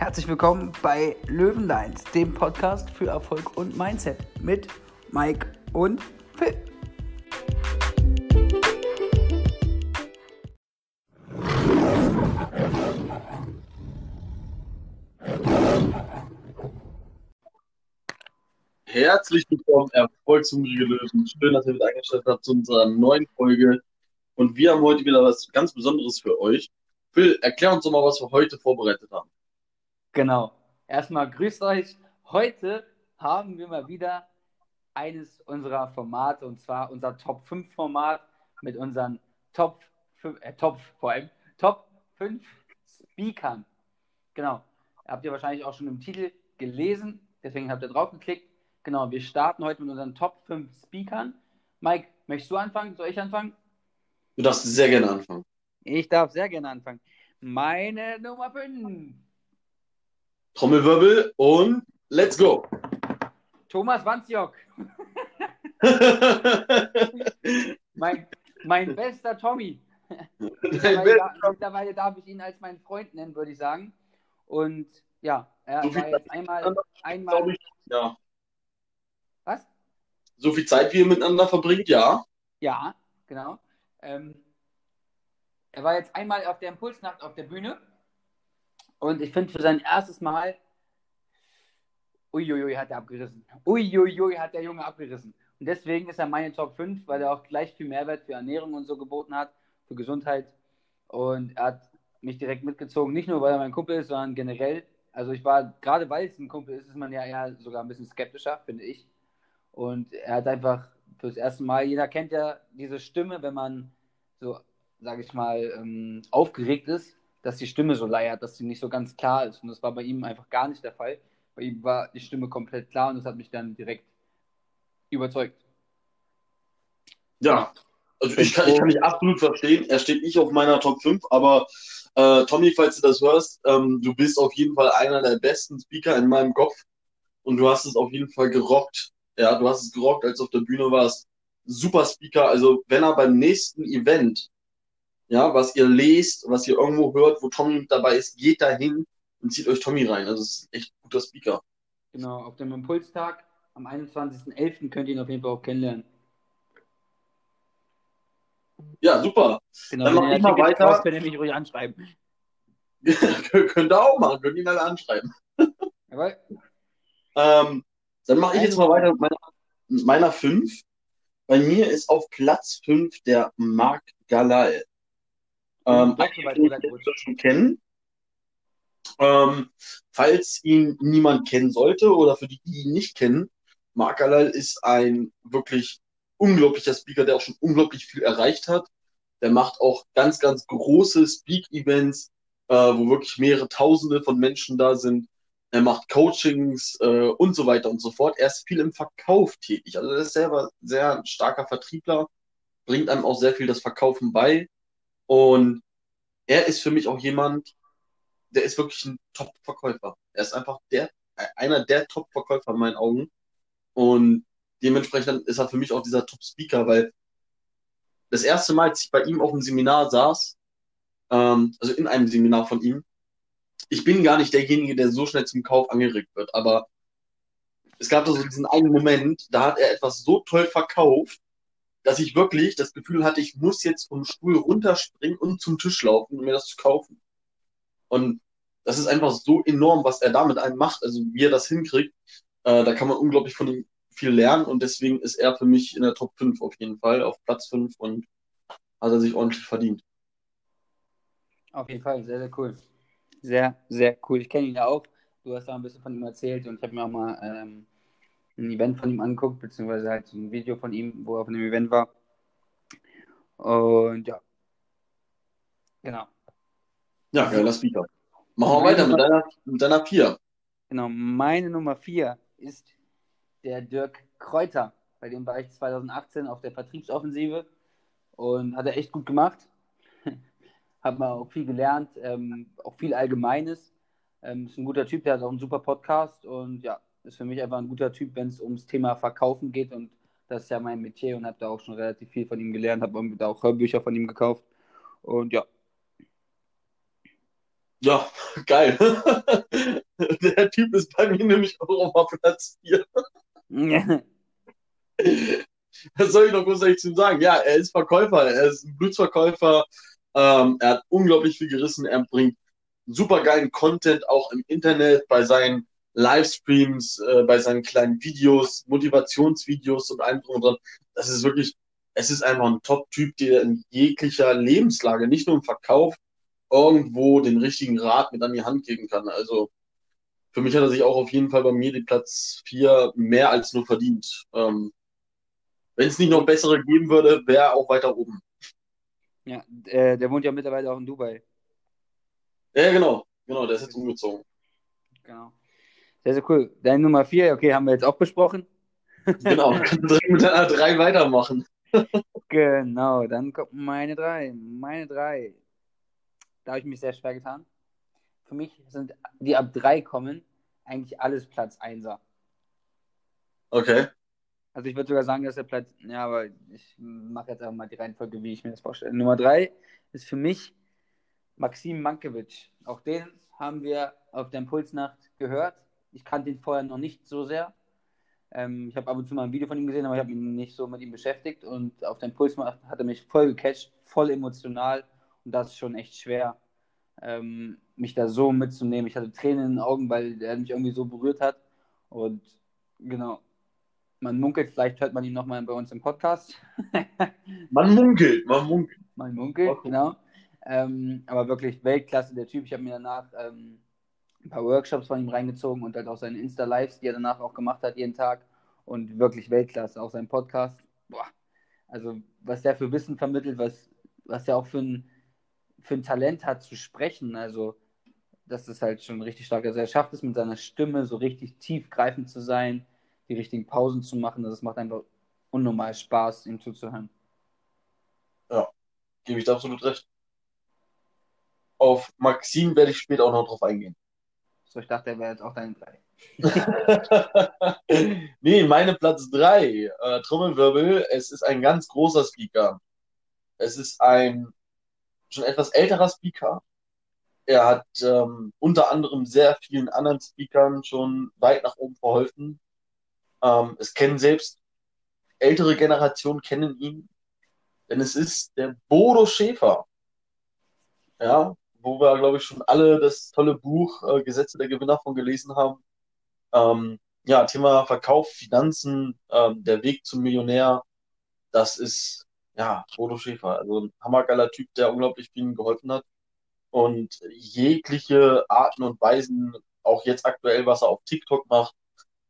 Herzlich willkommen bei Löwenlines, dem Podcast für Erfolg und Mindset mit Mike und Phil. Herzlich willkommen, erfolgshungrige Löwen. Schön, dass ihr wieder eingestellt habt zu unserer neuen Folge. Und wir haben heute wieder was ganz Besonderes für euch. Phil, erklär uns doch mal, was wir heute vorbereitet haben. Genau. Erstmal grüßt euch. Heute haben wir mal wieder eines unserer Formate und zwar unser Top 5 Format mit unseren Top 5, äh, Top vor allem, Top 5 Speakern. Genau. Habt ihr wahrscheinlich auch schon im Titel gelesen, deswegen habt ihr drauf geklickt. Genau, wir starten heute mit unseren Top 5 Speakern. Mike, möchtest du anfangen? Soll ich anfangen? Du darfst sehr gerne anfangen. Ich darf sehr gerne anfangen. Meine Nummer 5. Trommelwirbel und let's go. Thomas Wanzjock. mein, mein bester Tommy. Mittlerweile, da, mittlerweile darf ich ihn als meinen Freund nennen, würde ich sagen. Und ja, er So war jetzt einmal, einmal. Ich, ja. Was? So viel Zeit, wie ihr miteinander verbringt, ja. Ja, genau. Ähm, er war jetzt einmal auf der Impulsnacht auf der Bühne und ich finde für sein erstes Mal, uiuiui, hat er abgerissen. Uiuiui, hat der Junge abgerissen. Und deswegen ist er meine Top 5, weil er auch gleich viel Mehrwert für Ernährung und so geboten hat, für Gesundheit. Und er hat mich direkt mitgezogen, nicht nur weil er mein Kumpel ist, sondern generell. Also ich war, gerade weil es ein Kumpel ist, ist man ja eher sogar ein bisschen skeptischer, finde ich. Und er hat einfach fürs erste Mal, jeder kennt ja diese Stimme, wenn man so, sage ich mal, ähm, aufgeregt ist, dass die Stimme so leiert, dass sie nicht so ganz klar ist. Und das war bei ihm einfach gar nicht der Fall. Bei ihm war die Stimme komplett klar und das hat mich dann direkt überzeugt. Ja. Also ich kann, ich kann dich absolut verstehen. Er steht nicht auf meiner Top 5, aber äh, Tommy, falls du das hörst, ähm, du bist auf jeden Fall einer der besten Speaker in meinem Kopf und du hast es auf jeden Fall gerockt. Ja, du hast es gerockt, als du auf der Bühne warst. Super Speaker. Also wenn er beim nächsten Event, ja, was ihr lest, was ihr irgendwo hört, wo Tommy mit dabei ist, geht da hin und zieht euch Tommy rein. Also es ist echt ein guter Speaker. Genau, auf dem Impulstag am 21.11. könnt ihr ihn auf jeden Fall auch kennenlernen. Ja, super. Genau, Dann wenn mach ihr ich mal weiter. braucht, könnt ihr mich ruhig anschreiben. Könnt ihr auch machen, könnt ihn alle anschreiben. Jawohl. Ähm, dann mache ich jetzt mal weiter mit meiner, mit meiner 5. Bei mir ist auf Platz 5 der Marc Galal. Ähm, so schon kennen. Ähm, falls ihn niemand kennen sollte oder für die, die ihn nicht kennen, Marc Galal ist ein wirklich unglaublicher Speaker, der auch schon unglaublich viel erreicht hat. Der macht auch ganz, ganz große Speak-Events, äh, wo wirklich mehrere Tausende von Menschen da sind. Er macht Coachings äh, und so weiter und so fort. Er ist viel im Verkauf tätig. Also er ist selber sehr starker Vertriebler, bringt einem auch sehr viel das Verkaufen bei. Und er ist für mich auch jemand, der ist wirklich ein Top-Verkäufer. Er ist einfach der, einer der Top-Verkäufer in meinen Augen. Und dementsprechend ist er für mich auch dieser Top-Speaker, weil das erste Mal, als ich bei ihm auf dem Seminar saß, ähm, also in einem Seminar von ihm, ich bin gar nicht derjenige, der so schnell zum Kauf angeregt wird, aber es gab da so diesen einen Moment, da hat er etwas so toll verkauft, dass ich wirklich das Gefühl hatte, ich muss jetzt vom Stuhl runterspringen und zum Tisch laufen, um mir das zu kaufen. Und das ist einfach so enorm, was er da mit einem macht, also wie er das hinkriegt. Äh, da kann man unglaublich von ihm viel lernen und deswegen ist er für mich in der Top 5 auf jeden Fall, auf Platz 5 und hat er sich ordentlich verdient. Auf jeden Fall, sehr, sehr cool. Sehr, sehr cool. Ich kenne ihn ja auch. Du hast da ein bisschen von ihm erzählt und ich habe mir auch mal ähm, ein Event von ihm angeguckt, beziehungsweise halt so ein Video von ihm, wo er auf einem Event war. Und ja. Genau. Ja, geiler Speaker. Machen wir weiter mit deiner, mit deiner 4. Genau. Meine Nummer 4 ist der Dirk Kräuter. Bei dem war ich 2018 auf der Vertriebsoffensive und hat er echt gut gemacht. hat man auch viel gelernt, ähm, auch viel Allgemeines. Ähm, ist ein guter Typ, der hat auch einen super Podcast und ja, ist für mich einfach ein guter Typ, wenn es ums Thema Verkaufen geht und das ist ja mein Metier und habe da auch schon relativ viel von ihm gelernt, habe da auch Hörbücher von ihm gekauft und ja. Ja, geil. Der Typ ist bei mir nämlich auch auf Platz 4. Was soll ich noch großartig zu ihm sagen? Ja, er ist Verkäufer, er ist ein Blutsverkäufer, ähm, er hat unglaublich viel gerissen, er bringt super geilen Content auch im Internet, bei seinen Livestreams, äh, bei seinen kleinen Videos, Motivationsvideos und allem drum und dran. Das ist wirklich, es ist einfach ein Top-Typ, der in jeglicher Lebenslage, nicht nur im Verkauf, irgendwo den richtigen Rat mit an die Hand geben kann. Also für mich hat er sich auch auf jeden Fall bei mir den Platz 4 mehr als nur verdient. Ähm, Wenn es nicht noch bessere geben würde, wäre er auch weiter oben. Ja, äh, der wohnt ja mittlerweile auch in Dubai. Ja, genau. Genau, der ist jetzt umgezogen. Genau. Sehr, sehr cool. Deine Nummer 4, okay, haben wir jetzt auch besprochen. Genau, mit deiner 3 weitermachen. Genau, dann kommt meine 3. Meine 3. Da habe ich mich sehr schwer getan. Für mich sind die ab 3 kommen eigentlich alles Platz 1er. Okay. Also ich würde sogar sagen, dass der Platz, ja, aber ich mache jetzt einfach mal die Reihenfolge, wie ich mir das vorstelle. Nummer 3 ist für mich Maxim Mankiewicz. Auch den haben wir auf der Impulsnacht gehört. Ich kannte ihn vorher noch nicht so sehr. Ähm, ich habe ab und zu mal ein Video von ihm gesehen, aber ich habe mich nicht so mit ihm beschäftigt. Und auf der Impulsnacht hat er mich voll gecatcht, voll emotional. Und das ist schon echt schwer, ähm, mich da so mitzunehmen. Ich hatte Tränen in den Augen, weil er mich irgendwie so berührt hat. Und genau, man munkelt, vielleicht hört man ihn nochmal bei uns im Podcast. man munkelt, man munkelt. Man munkelt, okay. genau. Ähm, aber wirklich Weltklasse, der Typ. Ich habe mir danach ähm, ein paar Workshops von ihm reingezogen und halt auch seine Insta-Lives, die er danach auch gemacht hat, jeden Tag. Und wirklich Weltklasse, auch sein Podcast. Boah. Also, was der für Wissen vermittelt, was, was er auch für ein, für ein Talent hat zu sprechen. Also, das ist halt schon richtig stark. Also, er schafft es mit seiner Stimme so richtig tiefgreifend zu sein, die richtigen Pausen zu machen. Das macht einfach unnormal Spaß, ihm zuzuhören. Ja, gebe ich absolut recht. Auf Maxim werde ich später auch noch drauf eingehen. So, ich dachte, er wäre jetzt auch dein drei. nee, meine Platz drei. Äh, Trommelwirbel. Es ist ein ganz großer Speaker. Es ist ein schon etwas älterer Speaker. Er hat ähm, unter anderem sehr vielen anderen Speakern schon weit nach oben verholfen. Ähm, es kennen selbst ältere Generationen kennen ihn, denn es ist der Bodo Schäfer. Ja, wo wir, glaube ich, schon alle das tolle Buch äh, Gesetze der Gewinner von gelesen haben. Ähm, ja, Thema Verkauf, Finanzen, ähm, der Weg zum Millionär, das ist, ja, Bodo Schäfer. Also ein hammergeiler Typ, der unglaublich vielen geholfen hat. Und jegliche Arten und Weisen, auch jetzt aktuell, was er auf TikTok macht,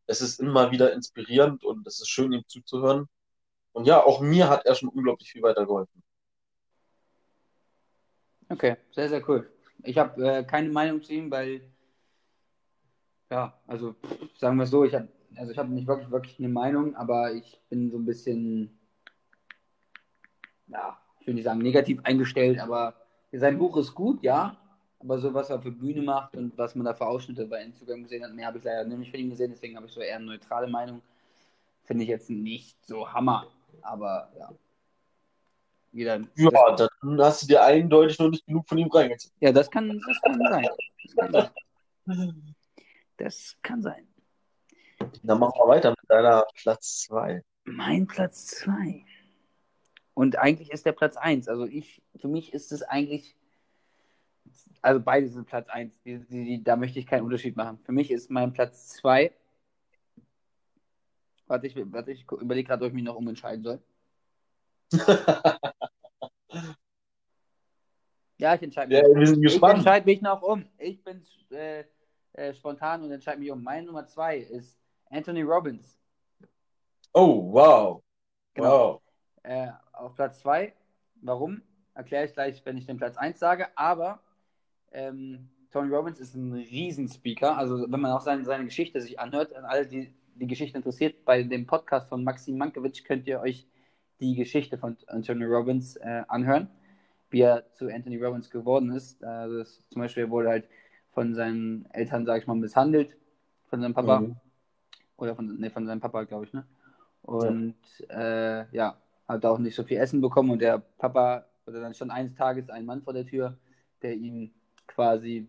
es ist immer wieder inspirierend und es ist schön, ihm zuzuhören. Und ja, auch mir hat er schon unglaublich viel weitergeholfen. Okay, sehr, sehr cool. Ich habe äh, keine Meinung zu ihm, weil, ja, also sagen wir es so, ich habe also habe nicht wirklich, wirklich eine Meinung, aber ich bin so ein bisschen, ja, ich will nicht sagen negativ eingestellt, aber sein Buch ist gut, ja, aber so was er für Bühne macht und was man da für Ausschnitte bei Instagram gesehen hat, mehr habe ich leider nicht von ihm gesehen, deswegen habe ich so eher eine neutrale Meinung. Finde ich jetzt nicht so Hammer, aber ja. Jeder, ja, das, dann hast du dir eindeutig noch nicht genug von ihm reingezogen. Ja, das kann, das kann sein. Das kann sein. Das kann sein. Dann machen wir weiter mit deiner Platz 2. Mein Platz 2. Und eigentlich ist der Platz 1. Also ich, für mich ist es eigentlich, also beide sind Platz 1. Die, die, die, da möchte ich keinen Unterschied machen. Für mich ist mein Platz 2. Warte, ich, warte, ich überlege gerade, ob ich mich noch umentscheiden soll. Ja, ich entscheide mich. Ja, wir sind gespannt. Ich entscheide mich noch um. Ich bin äh, äh, spontan und entscheide mich um. Meine Nummer zwei ist Anthony Robbins. Oh, wow. Genau. Wow. Äh, auf Platz zwei. Warum? Erkläre ich gleich, wenn ich den Platz 1 sage. Aber ähm, Tony Robbins ist ein Riesenspeaker. Also, wenn man auch seine, seine Geschichte sich anhört, an alle, die die Geschichte interessiert, bei dem Podcast von Maxim Mankiewicz könnt ihr euch die Geschichte von Anthony Robbins äh, anhören, wie er zu Anthony Robbins geworden ist. Also das, zum Beispiel er wurde halt von seinen Eltern, sag ich mal, misshandelt, von seinem Papa. Mhm. Oder von, nee, von seinem Papa, glaube ich, ne? Und ja. Äh, ja, hat auch nicht so viel Essen bekommen und der Papa, oder dann stand eines Tages ein Mann vor der Tür, der ihm quasi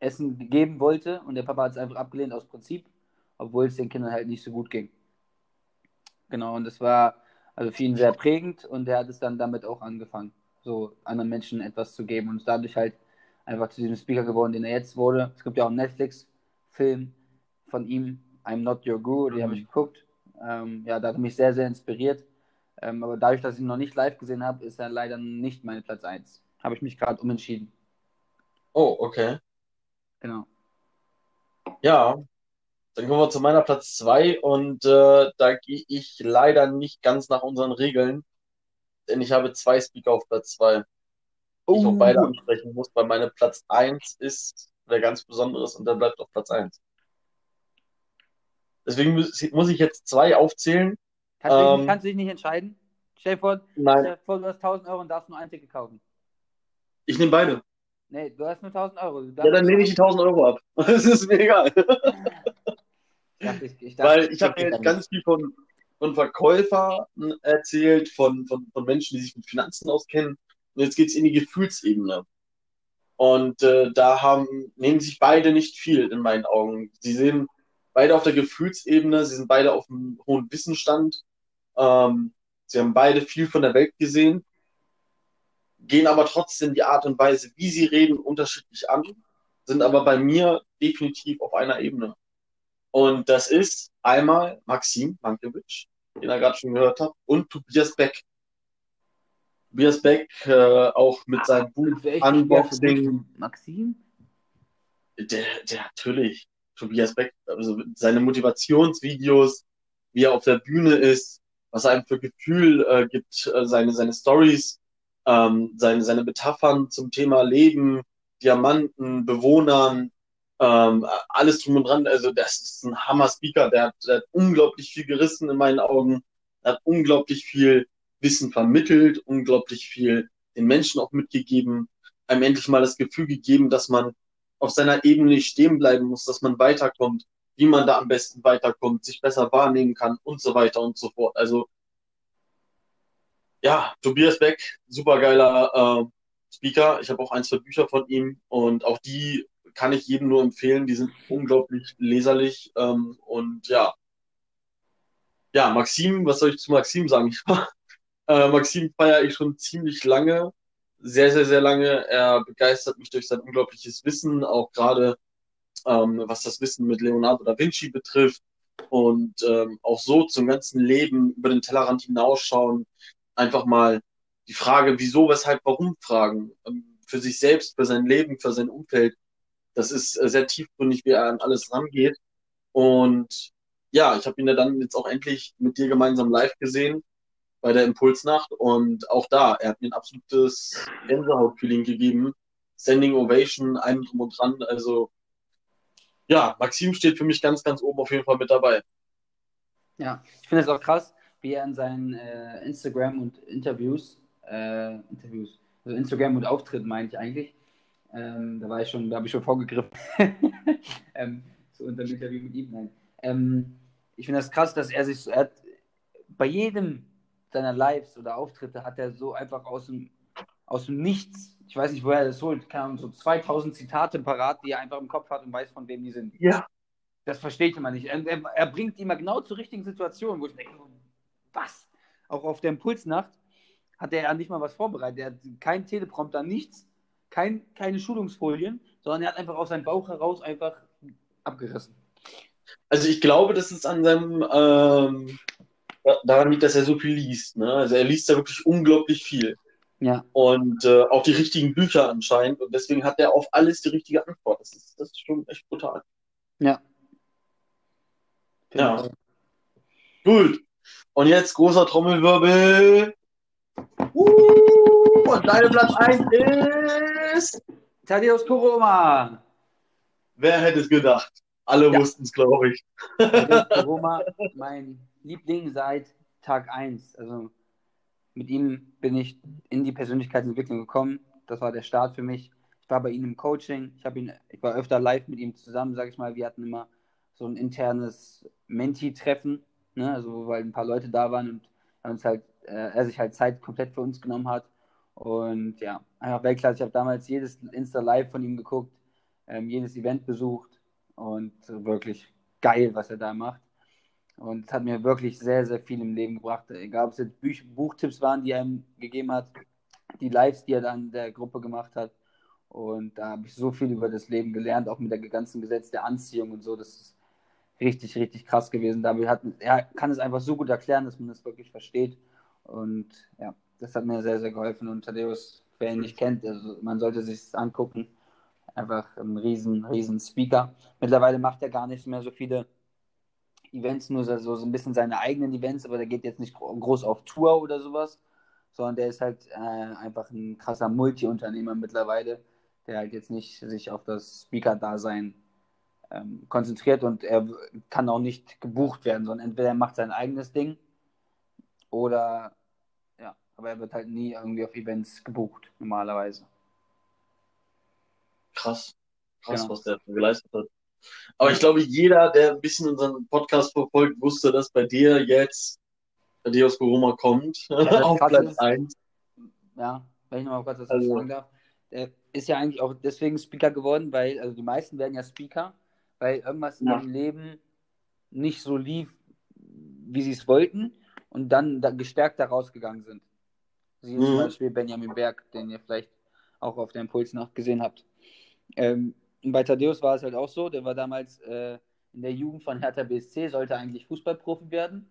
Essen geben wollte und der Papa hat es einfach abgelehnt aus Prinzip, obwohl es den Kindern halt nicht so gut ging. Genau, und das war also für ihn sehr prägend und er hat es dann damit auch angefangen, so anderen Menschen etwas zu geben und ist dadurch halt einfach zu diesem Speaker geworden, den er jetzt wurde. Es gibt ja auch einen Netflix-Film von ihm, I'm Not Your Guru, den mhm. habe ich geguckt. Ähm, ja, da hat mich sehr, sehr inspiriert. Ähm, aber dadurch, dass ich ihn noch nicht live gesehen habe, ist er leider nicht mein Platz 1. Habe ich mich gerade umentschieden. Oh, okay. Genau. Ja, dann kommen wir zu meiner Platz 2 und äh, da gehe ich leider nicht ganz nach unseren Regeln, denn ich habe zwei Speaker auf Platz 2, oh. die ich auch beide ansprechen muss, weil meine Platz 1 ist wer ganz Besonderes und der bleibt auf Platz 1. Deswegen muss, muss ich jetzt zwei aufzählen. Kannst, ähm, du, kannst du dich nicht entscheiden? Stell dir vor, nein. Stell dir vor, du hast 1000 Euro und darfst nur ein Ticket kaufen. Ich nehme beide. Nee, du hast nur 1000 Euro. Ja, dann nehme ich die 1000 Euro ab. Das ist mir egal. Ich ich dachte, Weil ich habe jetzt ganz viel von, von Verkäufern erzählt, von, von, von Menschen, die sich mit Finanzen auskennen. Und jetzt geht es in die Gefühlsebene. Und äh, da haben, nehmen sich beide nicht viel in meinen Augen. Sie sind beide auf der Gefühlsebene, sie sind beide auf einem hohen Wissensstand. Ähm, sie haben beide viel von der Welt gesehen, gehen aber trotzdem die Art und Weise, wie sie reden, unterschiedlich an, sind aber bei mir definitiv auf einer Ebene. Und das ist einmal Maxim Mankiewicz, den er gerade schon gehört hat, und Tobias Beck. Tobias Beck, äh, auch mit seinem Buch Unboxing. Maxim? Der, der natürlich. Tobias Beck, also seine Motivationsvideos, wie er auf der Bühne ist, was er einem für Gefühl äh, gibt, äh, seine, seine Stories, ähm, seine, seine Metaphern zum Thema Leben, Diamanten, Bewohnern, ähm, alles drum und dran. Also das ist ein Hammer-Speaker, der der hat unglaublich viel gerissen in meinen Augen, hat unglaublich viel Wissen vermittelt, unglaublich viel den Menschen auch mitgegeben, einem endlich mal das Gefühl gegeben, dass man auf seiner Ebene stehen bleiben muss, dass man weiterkommt, wie man da am besten weiterkommt, sich besser wahrnehmen kann und so weiter und so fort. Also ja, Tobias Beck, supergeiler äh, Speaker. Ich habe auch ein, zwei Bücher von ihm und auch die kann ich jedem nur empfehlen. Die sind unglaublich leserlich ähm, und ja. Ja, Maxim, was soll ich zu Maxim sagen? äh, Maxim feiere ich schon ziemlich lange sehr, sehr, sehr lange. Er begeistert mich durch sein unglaubliches Wissen, auch gerade ähm, was das Wissen mit Leonardo da Vinci betrifft und ähm, auch so zum ganzen Leben über den Tellerrand hinausschauen, einfach mal die Frage, wieso, weshalb, warum fragen, ähm, für sich selbst, für sein Leben, für sein Umfeld. Das ist äh, sehr tiefgründig, wie er an alles rangeht. Und ja, ich habe ihn ja dann jetzt auch endlich mit dir gemeinsam live gesehen bei der Impulsnacht und auch da, er hat mir ein absolutes Gänsehaut-Feeling gegeben. Standing Ovation, einem drum und dran. Also ja, Maxim steht für mich ganz, ganz oben auf jeden Fall mit dabei. Ja, ich finde es auch krass, wie er in seinen äh, Instagram und Interviews, äh, Interviews, also Instagram und Auftritten meine ich eigentlich, ähm, da war ich schon, da habe ich schon vorgegriffen, ähm, so unter dem Interview mit ihm, nein. Ähm, ich finde das krass, dass er sich, er hat bei jedem seiner Lives oder Auftritte hat er so einfach aus dem, aus dem Nichts, ich weiß nicht, woher er das holt, kamen so 2000 Zitate parat, die er einfach im Kopf hat und weiß, von wem die sind. Ja. Das versteht immer nicht. Er, er, er bringt die immer genau zur richtigen Situation, wo ich denke, was? Auch auf der Impulsnacht hat er ja nicht mal was vorbereitet. Er hat kein Teleprompter, nichts, kein, keine Schulungsfolien, sondern er hat einfach aus seinem Bauch heraus einfach abgerissen. Also ich glaube, das ist an seinem ähm, daran liegt, dass er so viel liest. Ne? Also er liest ja wirklich unglaublich viel. Ja. Und äh, auch die richtigen Bücher anscheinend. Und deswegen hat er auf alles die richtige Antwort. Das ist, das ist schon echt brutal. Ja. Ja. Gut. Und jetzt großer Trommelwirbel. Uh, und deine Platz 1 ist. Thaddeus Koroma. Wer hätte es gedacht? Alle ja. wussten es, glaube ich. Koroma, mein Liebling seit Tag 1. Also mit ihm bin ich in die Persönlichkeitsentwicklung gekommen. Das war der Start für mich. Ich war bei ihm im Coaching. Ich, ihn, ich war öfter live mit ihm zusammen, sage ich mal. Wir hatten immer so ein internes Menti-Treffen, ne? also, weil ein paar Leute da waren und uns halt, äh, er sich halt Zeit komplett für uns genommen hat. Und ja, einfach Weltklasse. Ich habe damals jedes Insta-Live von ihm geguckt. ähm, jedes Event besucht und wirklich geil, was er da macht. Und es hat mir wirklich sehr, sehr viel im Leben gebracht. Egal, ob es jetzt Buch Buchtipps waren, die er ihm gegeben hat, die Lives, die er dann der Gruppe gemacht hat. Und da habe ich so viel über das Leben gelernt, auch mit der ganzen Gesetz der Anziehung und so. Das ist richtig, richtig krass gewesen. Damit hat, er kann es einfach so gut erklären, dass man das wirklich versteht. Und ja, das hat mir sehr, sehr geholfen. Und Thaddeus, wer ihn nicht kennt, also man sollte sich das angucken. Einfach ein riesen, riesen Speaker. Mittlerweile macht er gar nicht mehr so viele Events, nur so, so ein bisschen seine eigenen Events, aber der geht jetzt nicht groß auf Tour oder sowas, sondern der ist halt äh, einfach ein krasser Multi-Unternehmer mittlerweile, der halt jetzt nicht sich auf das Speaker-Dasein ähm, konzentriert und er kann auch nicht gebucht werden, sondern entweder er macht sein eigenes Ding oder aber er wird halt nie irgendwie auf Events gebucht, normalerweise. Krass. Krass, genau. was der geleistet hat. Aber ich glaube, jeder, der ein bisschen unseren Podcast verfolgt, wusste, dass bei dir jetzt Deus Goroma kommt. Ja, auf Platz 1. Ja, wenn ich nochmal kurz was also. sagen darf. Der ist ja eigentlich auch deswegen Speaker geworden, weil, also die meisten werden ja Speaker, weil irgendwas ja. in ihrem Leben nicht so lief, wie sie es wollten und dann da gestärkt da rausgegangen sind. Sie mhm. zum Beispiel Benjamin Berg, den ihr vielleicht auch auf der Impulsnacht gesehen habt. Ähm, bei Thaddeus war es halt auch so, der war damals äh, in der Jugend von Hertha BSC, sollte eigentlich Fußballprofi werden,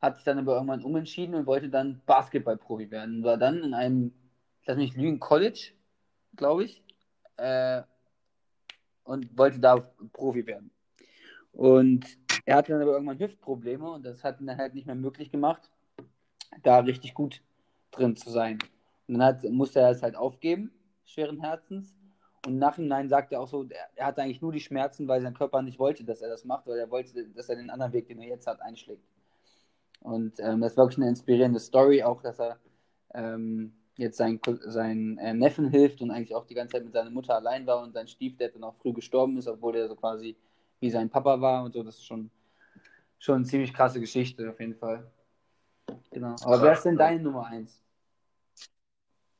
hat sich dann aber irgendwann umentschieden und wollte dann Basketballprofi werden. War dann in einem, lass mich lügen, College, glaube ich, äh, und wollte da Profi werden. Und er hatte dann aber irgendwann Hüftprobleme und das hat ihn dann halt nicht mehr möglich gemacht, da richtig gut drin zu sein. Und dann hat, musste er es halt aufgeben, schweren Herzens, und nach Nachhinein sagt er auch so, er hatte eigentlich nur die Schmerzen, weil sein Körper nicht wollte, dass er das macht, weil er wollte, dass er den anderen Weg, den er jetzt hat, einschlägt. Und ähm, das ist wirklich eine inspirierende Story, auch dass er ähm, jetzt seinen, seinen äh, Neffen hilft und eigentlich auch die ganze Zeit mit seiner Mutter allein war und sein Stiefdad dann auch früh gestorben ist, obwohl er so quasi wie sein Papa war und so. Das ist schon, schon eine ziemlich krasse Geschichte auf jeden Fall. Genau. Aber wer ist denn deine Nummer 1?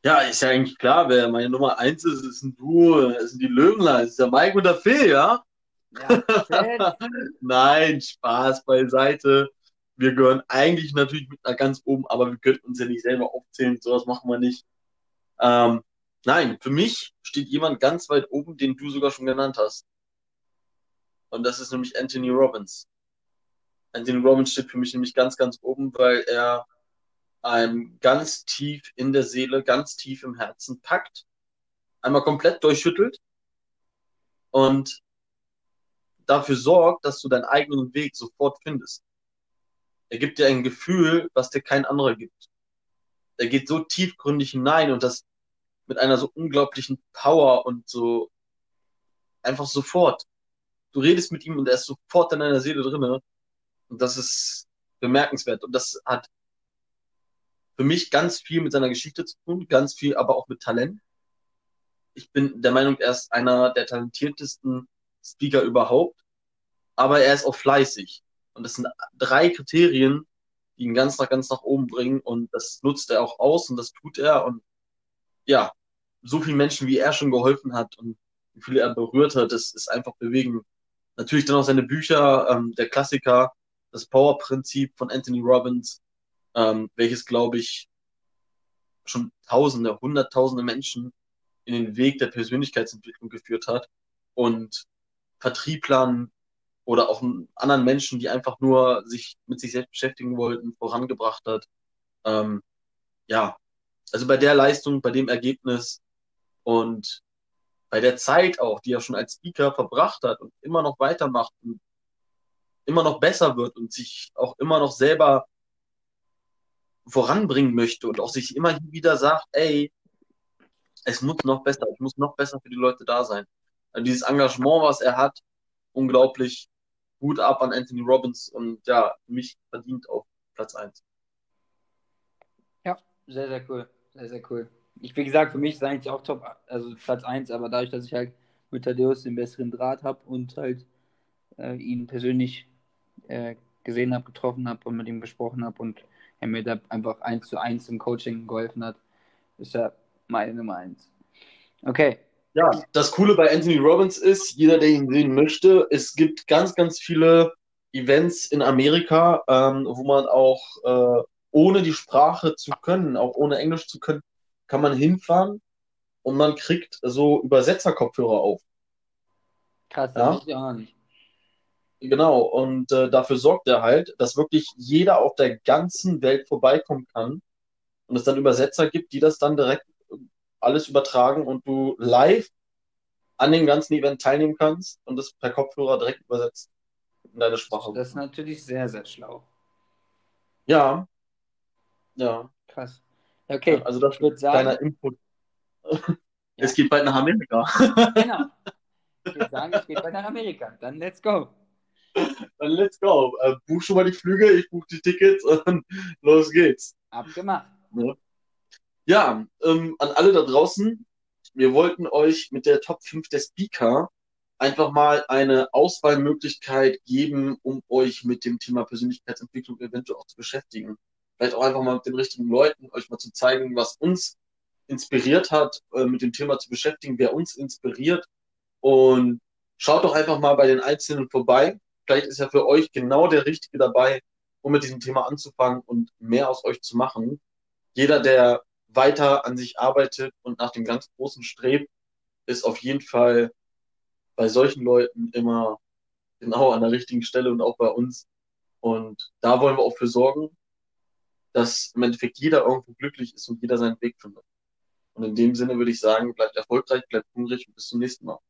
Ja, ist ja eigentlich klar, wer meine Nummer eins ist, ist ein Duo, das sind die Löwenlein, ist der Mike und der Phil, ja? ja Nein, Spaß beiseite. Wir gehören eigentlich natürlich mit nach ganz oben, aber wir könnten uns ja nicht selber aufzählen, sowas machen wir nicht. Ähm, nein, für mich steht jemand ganz weit oben, den du sogar schon genannt hast. Und das ist nämlich Anthony Robbins. Anthony Robbins steht für mich nämlich ganz, ganz oben, weil er einem ganz tief in der Seele, ganz tief im Herzen packt, einmal komplett durchschüttelt und dafür sorgt, dass du deinen eigenen Weg sofort findest. Er gibt dir ein Gefühl, was dir kein anderer gibt. Er geht so tiefgründig hinein und das mit einer so unglaublichen Power und so einfach sofort. Du redest mit ihm und er ist sofort in deiner Seele drinne und das ist bemerkenswert und das hat für mich ganz viel mit seiner Geschichte zu tun, ganz viel aber auch mit Talent. Ich bin der Meinung, er ist einer der talentiertesten Speaker überhaupt, aber er ist auch fleißig. Und das sind drei Kriterien, die ihn ganz nach ganz nach oben bringen und das nutzt er auch aus und das tut er und ja, so vielen Menschen, wie er schon geholfen hat und wie viele er berührt hat, das ist einfach bewegend. Natürlich dann auch seine Bücher, ähm, der Klassiker, das Power-Prinzip von Anthony Robbins, ähm, welches, glaube ich, schon Tausende, Hunderttausende Menschen in den Weg der Persönlichkeitsentwicklung geführt hat und Vertrieblern oder auch anderen Menschen, die einfach nur sich mit sich selbst beschäftigen wollten, vorangebracht hat. Ähm, ja, also bei der Leistung, bei dem Ergebnis und bei der Zeit auch, die er schon als Speaker verbracht hat und immer noch weitermacht und immer noch besser wird und sich auch immer noch selber voranbringen möchte und auch sich immer wieder sagt, ey, es muss noch besser, ich muss noch besser für die Leute da sein. Also dieses Engagement, was er hat, unglaublich gut ab an Anthony Robbins und ja, mich verdient auf Platz 1. Ja, sehr, sehr cool. Sehr, sehr cool. Ich, wie gesagt, für mich ist eigentlich auch top, also Platz 1, aber dadurch, dass ich halt mit Thaddeus den besseren Draht habe und halt äh, ihn persönlich äh, gesehen habe, getroffen habe und mit ihm besprochen habe und er mir da einfach eins zu eins im Coaching geholfen hat, ist er meine Nummer eins. Okay, Ja, das Coole bei Anthony Robbins ist, jeder, der ihn sehen möchte, es gibt ganz, ganz viele Events in Amerika, ähm, wo man auch äh, ohne die Sprache zu können, auch ohne Englisch zu können, kann man hinfahren und man kriegt so Übersetzerkopfhörer auf. Krass, das Ja. ich auch nicht. Genau, und äh, dafür sorgt er halt, dass wirklich jeder auf der ganzen Welt vorbeikommen kann und es dann Übersetzer gibt, die das dann direkt äh, alles übertragen und du live an dem ganzen Event teilnehmen kannst und das per Kopfhörer direkt übersetzt in deine Sprache. Das ist natürlich sehr, sehr schlau. Ja, ja. Krass. Ja, Okay, Also das ich kleiner sagen, Input. Es geht bald nach Amerika. genau. Ich würde sagen, es geht weiter nach Amerika. Dann let's go. Dann let's go. Äh, buch schon mal die Flüge, ich buche die Tickets und los geht's. Abgemacht. Ja, ähm, an alle da draußen, wir wollten euch mit der Top 5 der Speaker einfach mal eine Auswahlmöglichkeit geben, um euch mit dem Thema Persönlichkeitsentwicklung eventuell auch zu beschäftigen. Vielleicht auch einfach mal mit den richtigen Leuten, euch mal zu zeigen, was uns inspiriert hat, äh, mit dem Thema zu beschäftigen, wer uns inspiriert. Und schaut doch einfach mal bei den Einzelnen vorbei. Vielleicht ist ja für euch genau der Richtige dabei, um mit diesem Thema anzufangen und mehr aus euch zu machen. Jeder, der weiter an sich arbeitet und nach dem ganz Großen strebt, ist auf jeden Fall bei solchen Leuten immer genau an der richtigen Stelle und auch bei uns. Und da wollen wir auch für sorgen, dass im Endeffekt jeder irgendwo glücklich ist und jeder seinen Weg findet. Und in dem Sinne würde ich sagen, bleibt erfolgreich, bleibt hungrig und bis zum nächsten Mal.